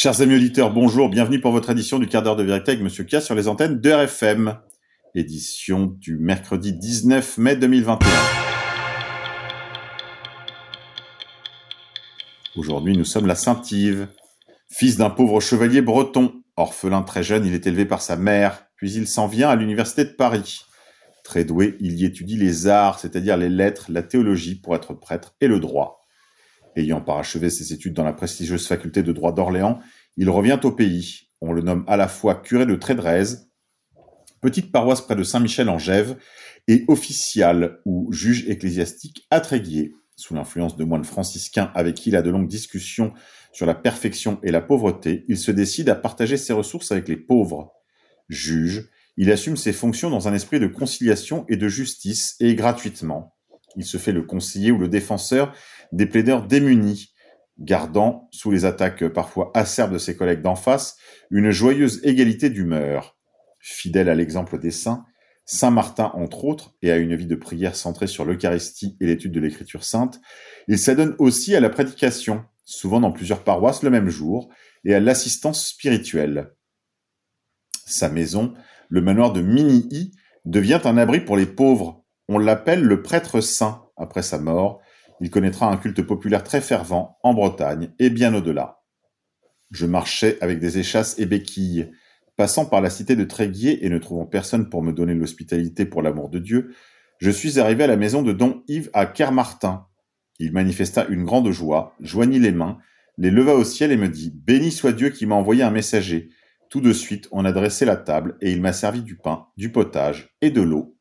Chers amis auditeurs, bonjour, bienvenue pour votre édition du quart d'heure de vérité avec Monsieur K sur les antennes de RFM. Édition du mercredi 19 mai 2021. Aujourd'hui, nous sommes la Saint-Yves. Fils d'un pauvre chevalier breton, orphelin très jeune, il est élevé par sa mère, puis il s'en vient à l'université de Paris. Très doué, il y étudie les arts, c'est-à-dire les lettres, la théologie pour être prêtre et le droit. Ayant parachevé ses études dans la prestigieuse faculté de droit d'Orléans, il revient au pays. On le nomme à la fois curé de Trédrez, petite paroisse près de Saint-Michel en Gève, et official ou juge ecclésiastique à Tréguier, sous l'influence de moines franciscains avec qui il a de longues discussions sur la perfection et la pauvreté, il se décide à partager ses ressources avec les pauvres. Juge, il assume ses fonctions dans un esprit de conciliation et de justice et gratuitement. Il se fait le conseiller ou le défenseur des plaideurs démunis, gardant, sous les attaques parfois acerbes de ses collègues d'en face, une joyeuse égalité d'humeur. Fidèle à l'exemple des saints, Saint Martin entre autres, et à une vie de prière centrée sur l'Eucharistie et l'étude de l'Écriture sainte, il s'adonne aussi à la prédication, souvent dans plusieurs paroisses le même jour, et à l'assistance spirituelle. Sa maison, le manoir de Minii, devient un abri pour les pauvres. On l'appelle le prêtre saint après sa mort, il connaîtra un culte populaire très fervent en Bretagne et bien au-delà. Je marchais avec des échasses et béquilles, passant par la cité de Tréguier et ne trouvant personne pour me donner l'hospitalité pour l'amour de Dieu, je suis arrivé à la maison de Don Yves à Kermartin. Il manifesta une grande joie, joignit les mains, les leva au ciel et me dit Béni soit Dieu qui m'a envoyé un messager. Tout de suite, on a dressé la table et il m'a servi du pain, du potage et de l'eau.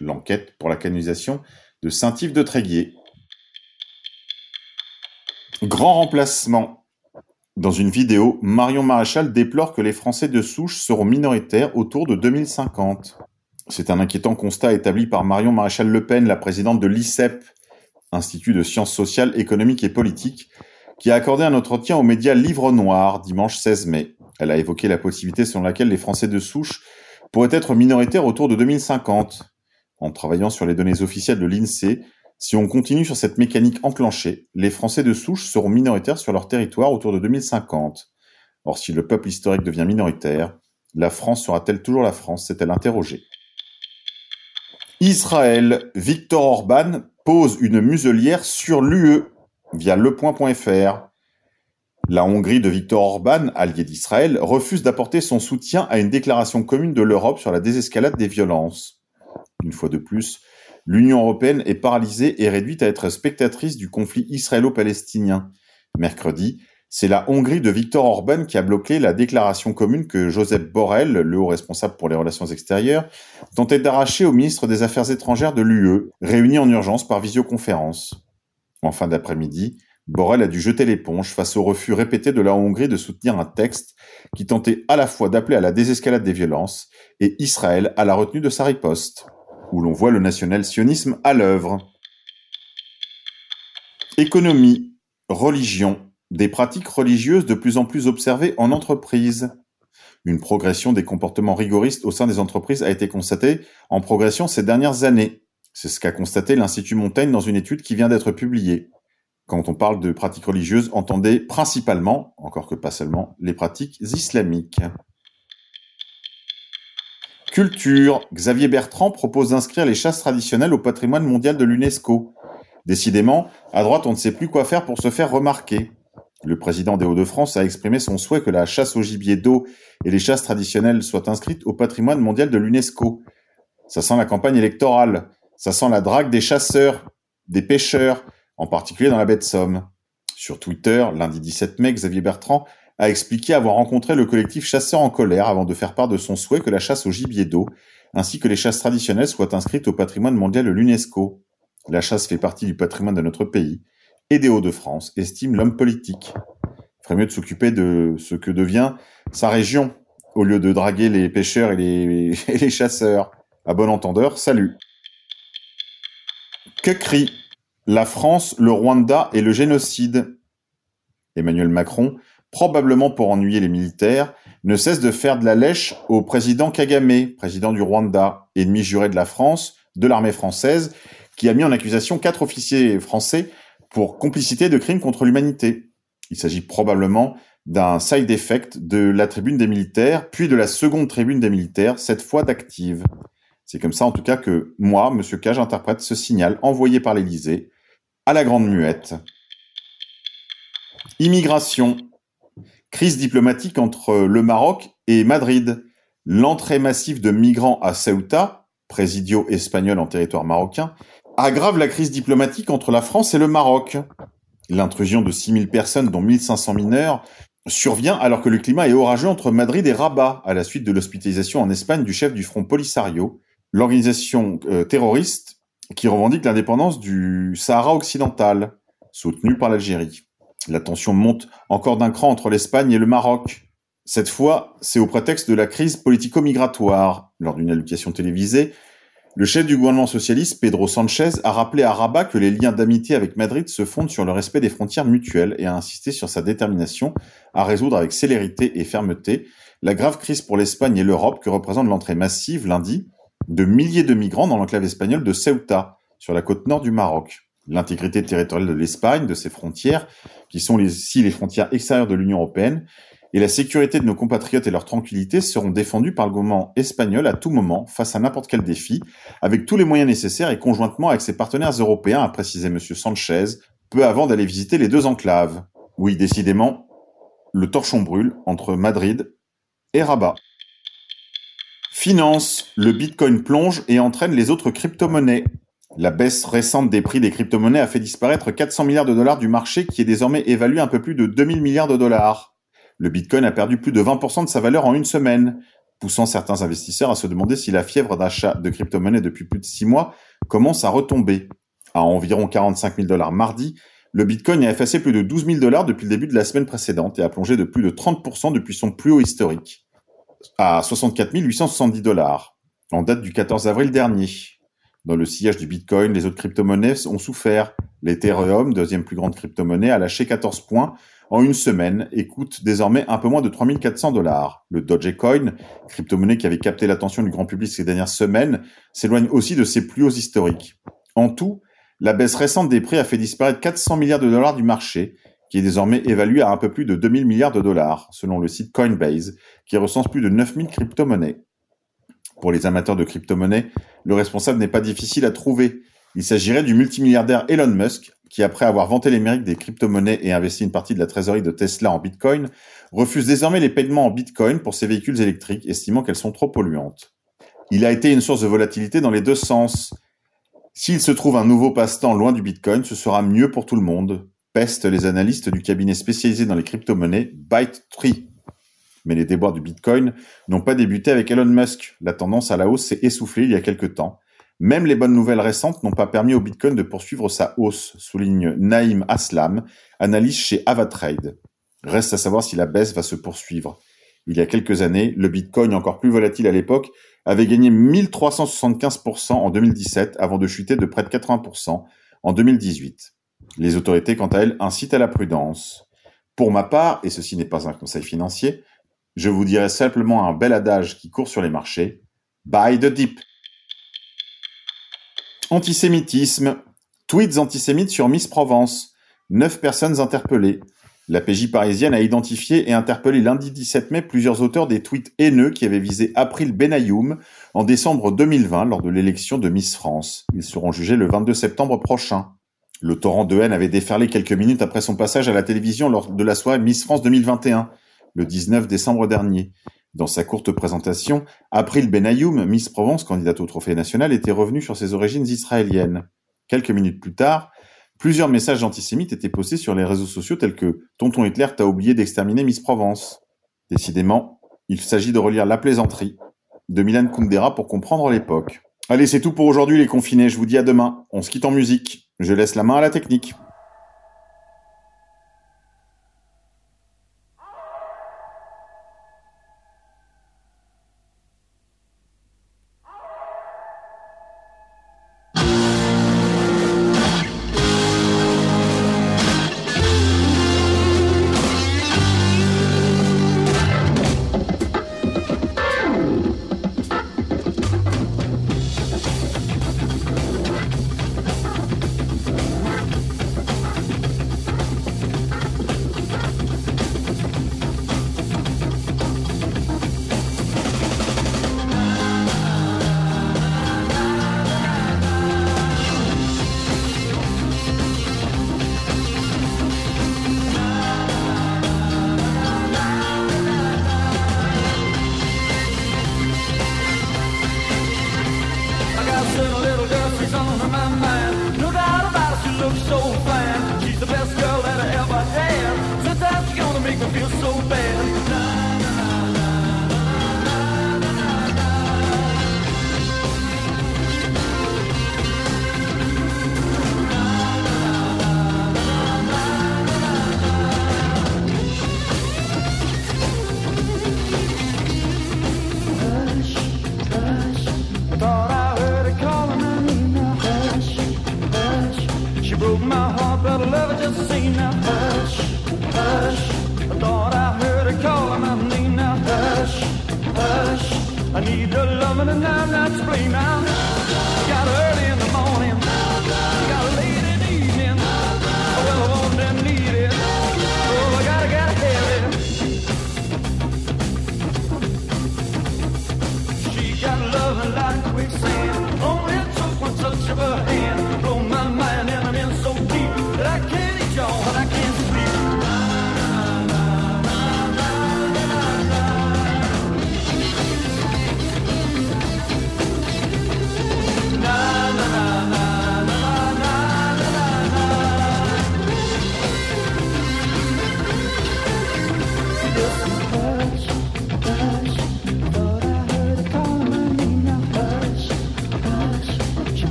L'enquête pour la canonisation de Saint-Yves de Tréguier. Grand remplacement. Dans une vidéo, Marion Maréchal déplore que les Français de souche seront minoritaires autour de 2050. C'est un inquiétant constat établi par Marion Maréchal Le Pen, la présidente de l'ICEP, Institut de sciences sociales, économiques et politiques, qui a accordé un entretien aux médias Livre Noir dimanche 16 mai. Elle a évoqué la possibilité selon laquelle les Français de souche pourraient être minoritaires autour de 2050. En travaillant sur les données officielles de l'INSEE, si on continue sur cette mécanique enclenchée, les Français de souche seront minoritaires sur leur territoire autour de 2050. Or, si le peuple historique devient minoritaire, la France sera-t-elle toujours la France? s'est-elle interrogée. Israël, Victor Orban pose une muselière sur l'UE via lepoint.fr. La Hongrie de Victor Orban, allié d'Israël, refuse d'apporter son soutien à une déclaration commune de l'Europe sur la désescalade des violences. Une fois de plus, L'Union européenne est paralysée et réduite à être spectatrice du conflit israélo-palestinien. Mercredi, c'est la Hongrie de Viktor Orban qui a bloqué la déclaration commune que Joseph Borrell, le haut responsable pour les relations extérieures, tentait d'arracher au ministre des Affaires étrangères de l'UE, réuni en urgence par visioconférence. En fin d'après-midi, Borrell a dû jeter l'éponge face au refus répété de la Hongrie de soutenir un texte qui tentait à la fois d'appeler à la désescalade des violences et Israël à la retenue de sa riposte où l'on voit le national-sionisme à l'œuvre. Économie, religion, des pratiques religieuses de plus en plus observées en entreprise. Une progression des comportements rigoristes au sein des entreprises a été constatée en progression ces dernières années. C'est ce qu'a constaté l'Institut Montaigne dans une étude qui vient d'être publiée. Quand on parle de pratiques religieuses, entendez principalement, encore que pas seulement, les pratiques islamiques. Culture. Xavier Bertrand propose d'inscrire les chasses traditionnelles au patrimoine mondial de l'UNESCO. Décidément, à droite, on ne sait plus quoi faire pour se faire remarquer. Le président des Hauts-de-France a exprimé son souhait que la chasse au gibier d'eau et les chasses traditionnelles soient inscrites au patrimoine mondial de l'UNESCO. Ça sent la campagne électorale. Ça sent la drague des chasseurs, des pêcheurs, en particulier dans la baie de Somme. Sur Twitter, lundi 17 mai, Xavier Bertrand a expliqué avoir rencontré le collectif Chasseurs en colère avant de faire part de son souhait que la chasse au gibier d'eau, ainsi que les chasses traditionnelles soient inscrites au patrimoine mondial de l'UNESCO. La chasse fait partie du patrimoine de notre pays et des Hauts-de-France, estime l'homme politique. Il ferait mieux de s'occuper de ce que devient sa région, au lieu de draguer les pêcheurs et les, et les chasseurs. À bon entendeur, salut. Que crie La France, le Rwanda et le génocide? Emmanuel Macron probablement pour ennuyer les militaires, ne cesse de faire de la lèche au président Kagame, président du Rwanda, ennemi juré de la France, de l'armée française, qui a mis en accusation quatre officiers français pour complicité de crimes contre l'humanité. Il s'agit probablement d'un side effect de la tribune des militaires, puis de la seconde tribune des militaires, cette fois d'Active. C'est comme ça, en tout cas, que moi, Monsieur Cage, interprète ce signal envoyé par l'Élysée à la Grande Muette. Immigration. Crise diplomatique entre le Maroc et Madrid. L'entrée massive de migrants à Ceuta, présidio espagnol en territoire marocain, aggrave la crise diplomatique entre la France et le Maroc. L'intrusion de 6000 personnes, dont 1500 mineurs, survient alors que le climat est orageux entre Madrid et Rabat, à la suite de l'hospitalisation en Espagne du chef du Front Polisario, l'organisation euh, terroriste qui revendique l'indépendance du Sahara occidental, soutenue par l'Algérie. La tension monte encore d'un cran entre l'Espagne et le Maroc. Cette fois, c'est au prétexte de la crise politico-migratoire. Lors d'une allocution télévisée, le chef du gouvernement socialiste, Pedro Sanchez, a rappelé à Rabat que les liens d'amitié avec Madrid se fondent sur le respect des frontières mutuelles et a insisté sur sa détermination à résoudre avec célérité et fermeté la grave crise pour l'Espagne et l'Europe que représente l'entrée massive lundi de milliers de migrants dans l'enclave espagnole de Ceuta, sur la côte nord du Maroc. L'intégrité territoriale de l'Espagne, de ses frontières, qui sont ici les frontières extérieures de l'Union européenne, et la sécurité de nos compatriotes et leur tranquillité seront défendus par le gouvernement espagnol à tout moment, face à n'importe quel défi, avec tous les moyens nécessaires et conjointement avec ses partenaires européens, a précisé M. Sanchez, peu avant d'aller visiter les deux enclaves. Oui, décidément, le torchon brûle entre Madrid et Rabat. Finance, le Bitcoin plonge et entraîne les autres crypto-monnaies. La baisse récente des prix des crypto-monnaies a fait disparaître 400 milliards de dollars du marché qui est désormais évalué un peu plus de 2000 milliards de dollars le Bitcoin a perdu plus de 20% de sa valeur en une semaine, poussant certains investisseurs à se demander si la fièvre d'achat de crypto-monnaies depuis plus de six mois commence à retomber. À environ 45 000 dollars mardi, le Bitcoin a effacé plus de 12 000 dollars depuis le début de la semaine précédente et a plongé de plus de 30% depuis son plus haut historique, à 64 870 dollars, en date du 14 avril dernier. Dans le sillage du Bitcoin, les autres crypto-monnaies ont souffert. L'Ethereum, deuxième plus grande crypto-monnaie, a lâché 14 points en une semaine et coûte désormais un peu moins de 3400 dollars. Le Dogecoin, crypto-monnaie qui avait capté l'attention du grand public ces dernières semaines, s'éloigne aussi de ses plus hauts historiques. En tout, la baisse récente des prix a fait disparaître 400 milliards de dollars du marché, qui est désormais évalué à un peu plus de 2000 milliards de dollars, selon le site Coinbase, qui recense plus de 9000 crypto-monnaies. Pour les amateurs de crypto-monnaies, le responsable n'est pas difficile à trouver. Il s'agirait du multimilliardaire Elon Musk, qui, après avoir vanté les des crypto-monnaies et investi une partie de la trésorerie de Tesla en Bitcoin, refuse désormais les paiements en Bitcoin pour ses véhicules électriques, estimant qu'elles sont trop polluantes. Il a été une source de volatilité dans les deux sens. S'il se trouve un nouveau passe-temps loin du Bitcoin, ce sera mieux pour tout le monde. Pestent les analystes du cabinet spécialisé dans les crypto-monnaies ByteTree. Mais les déboires du Bitcoin n'ont pas débuté avec Elon Musk. La tendance à la hausse s'est essoufflée il y a quelque temps. Même les bonnes nouvelles récentes n'ont pas permis au Bitcoin de poursuivre sa hausse, souligne Naïm Aslam, analyste chez Avatrade. Reste à savoir si la baisse va se poursuivre. Il y a quelques années, le Bitcoin, encore plus volatile à l'époque, avait gagné 1375% en 2017 avant de chuter de près de 80% en 2018. Les autorités, quant à elles, incitent à la prudence. Pour ma part, et ceci n'est pas un conseil financier, je vous dirais simplement un bel adage qui court sur les marchés. Buy the dip. Antisémitisme. Tweets antisémites sur Miss Provence. Neuf personnes interpellées. La PJ parisienne a identifié et interpellé lundi 17 mai plusieurs auteurs des tweets haineux qui avaient visé April Benayoum en décembre 2020 lors de l'élection de Miss France. Ils seront jugés le 22 septembre prochain. Le torrent de haine avait déferlé quelques minutes après son passage à la télévision lors de la soirée Miss France 2021, le 19 décembre dernier. Dans sa courte présentation, April Benayoum, Miss Provence, candidate au trophée national, était revenue sur ses origines israéliennes. Quelques minutes plus tard, plusieurs messages antisémites étaient postés sur les réseaux sociaux tels que Tonton Hitler t'a oublié d'exterminer Miss Provence. Décidément, il s'agit de relire La plaisanterie de Milan Kundera pour comprendre l'époque. Allez, c'est tout pour aujourd'hui les confinés, je vous dis à demain. On se quitte en musique. Je laisse la main à la technique.